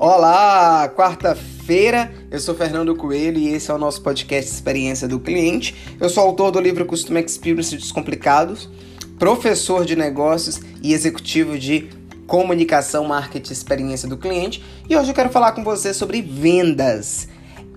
Olá, quarta-feira. Eu sou Fernando Coelho e esse é o nosso podcast Experiência do Cliente. Eu sou autor do livro Custom Experience Descomplicados, professor de negócios e executivo de comunicação, marketing, experiência do cliente. E hoje eu quero falar com você sobre vendas.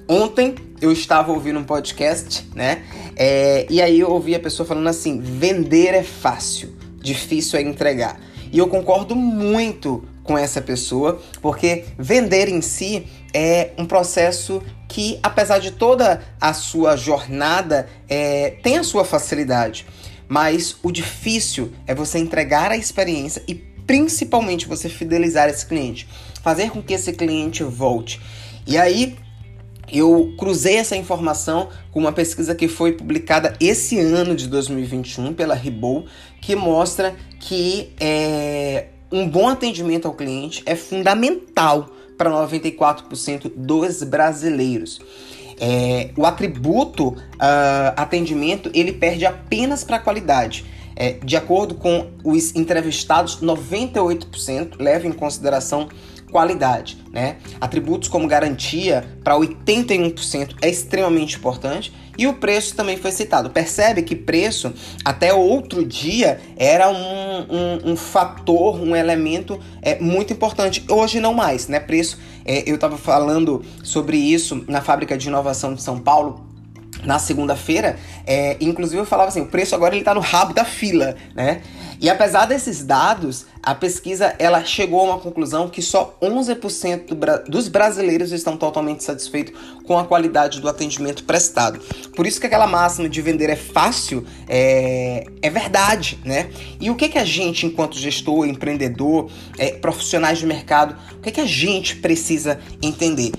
Ontem eu estava ouvindo um podcast, né? É, e aí eu ouvi a pessoa falando assim: vender é fácil, difícil é entregar. E eu concordo muito com essa pessoa, porque vender em si é um processo que, apesar de toda a sua jornada, é, tem a sua facilidade. Mas o difícil é você entregar a experiência e principalmente você fidelizar esse cliente, fazer com que esse cliente volte. E aí eu cruzei essa informação com uma pesquisa que foi publicada esse ano de 2021 pela Ribou, que mostra que é, um bom atendimento ao cliente é fundamental para 94% dos brasileiros. É, o atributo uh, atendimento ele perde apenas para a qualidade. É, de acordo com os entrevistados, 98% levam em consideração qualidade, né? Atributos como garantia para 81% é extremamente importante e o preço também foi citado. Percebe que preço até outro dia era um, um, um fator, um elemento é, muito importante. Hoje não mais, né? Preço, é, eu estava falando sobre isso na fábrica de inovação de São Paulo na segunda-feira, é, inclusive eu falava assim, o preço agora ele tá no rabo da fila, né? E apesar desses dados, a pesquisa ela chegou a uma conclusão que só 11% do bra dos brasileiros estão totalmente satisfeitos com a qualidade do atendimento prestado. Por isso que aquela máxima de vender é fácil é, é verdade, né? E o que, que a gente, enquanto gestor, empreendedor, é, profissionais de mercado, o que, que a gente precisa entender?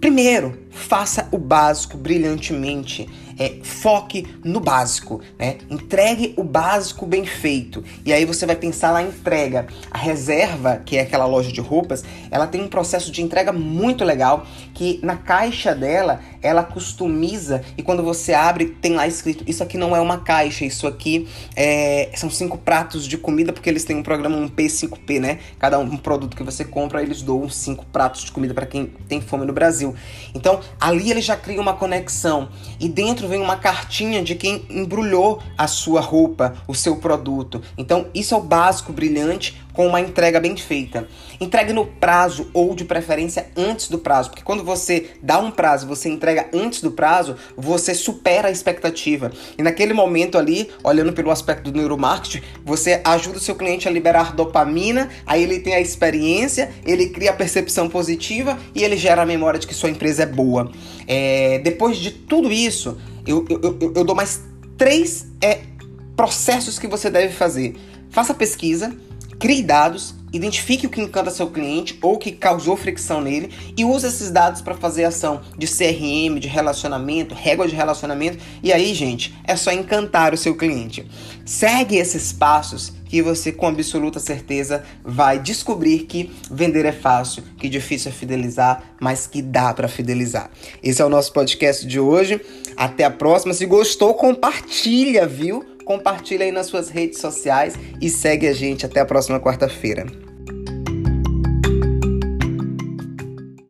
Primeiro, faça o básico brilhantemente. É, foque no básico, né? Entregue o básico bem feito. E aí você vai pensar na entrega. A reserva, que é aquela loja de roupas, ela tem um processo de entrega muito legal que na caixa dela ela customiza e quando você abre tem lá escrito isso aqui não é uma caixa, isso aqui é, são cinco pratos de comida porque eles têm um programa um P5P, né? Cada um, um produto que você compra eles doam cinco pratos de comida para quem tem fome no Brasil. Então ali ele já cria uma conexão e dentro vem uma cartinha de quem embrulhou a sua roupa, o seu produto. Então isso é o básico brilhante com uma entrega bem feita. Entregue no prazo ou de preferência antes do prazo, porque quando você dá um prazo, você entrega antes do prazo, você supera a expectativa. E naquele momento ali, olhando pelo aspecto do neuromarketing, você ajuda o seu cliente a liberar dopamina, aí ele tem a experiência, ele cria a percepção positiva e ele gera a memória de que sua empresa é boa. É, depois de tudo isso, eu, eu, eu, eu dou mais três é, processos que você deve fazer. Faça pesquisa, Crie dados, identifique o que encanta seu cliente ou que causou fricção nele e use esses dados para fazer ação de CRM, de relacionamento, régua de relacionamento. E aí, gente, é só encantar o seu cliente. Segue esses passos que você com absoluta certeza vai descobrir que vender é fácil, que difícil é fidelizar, mas que dá para fidelizar. Esse é o nosso podcast de hoje. Até a próxima. Se gostou, compartilha, viu? Compartilha aí nas suas redes sociais e segue a gente até a próxima quarta-feira.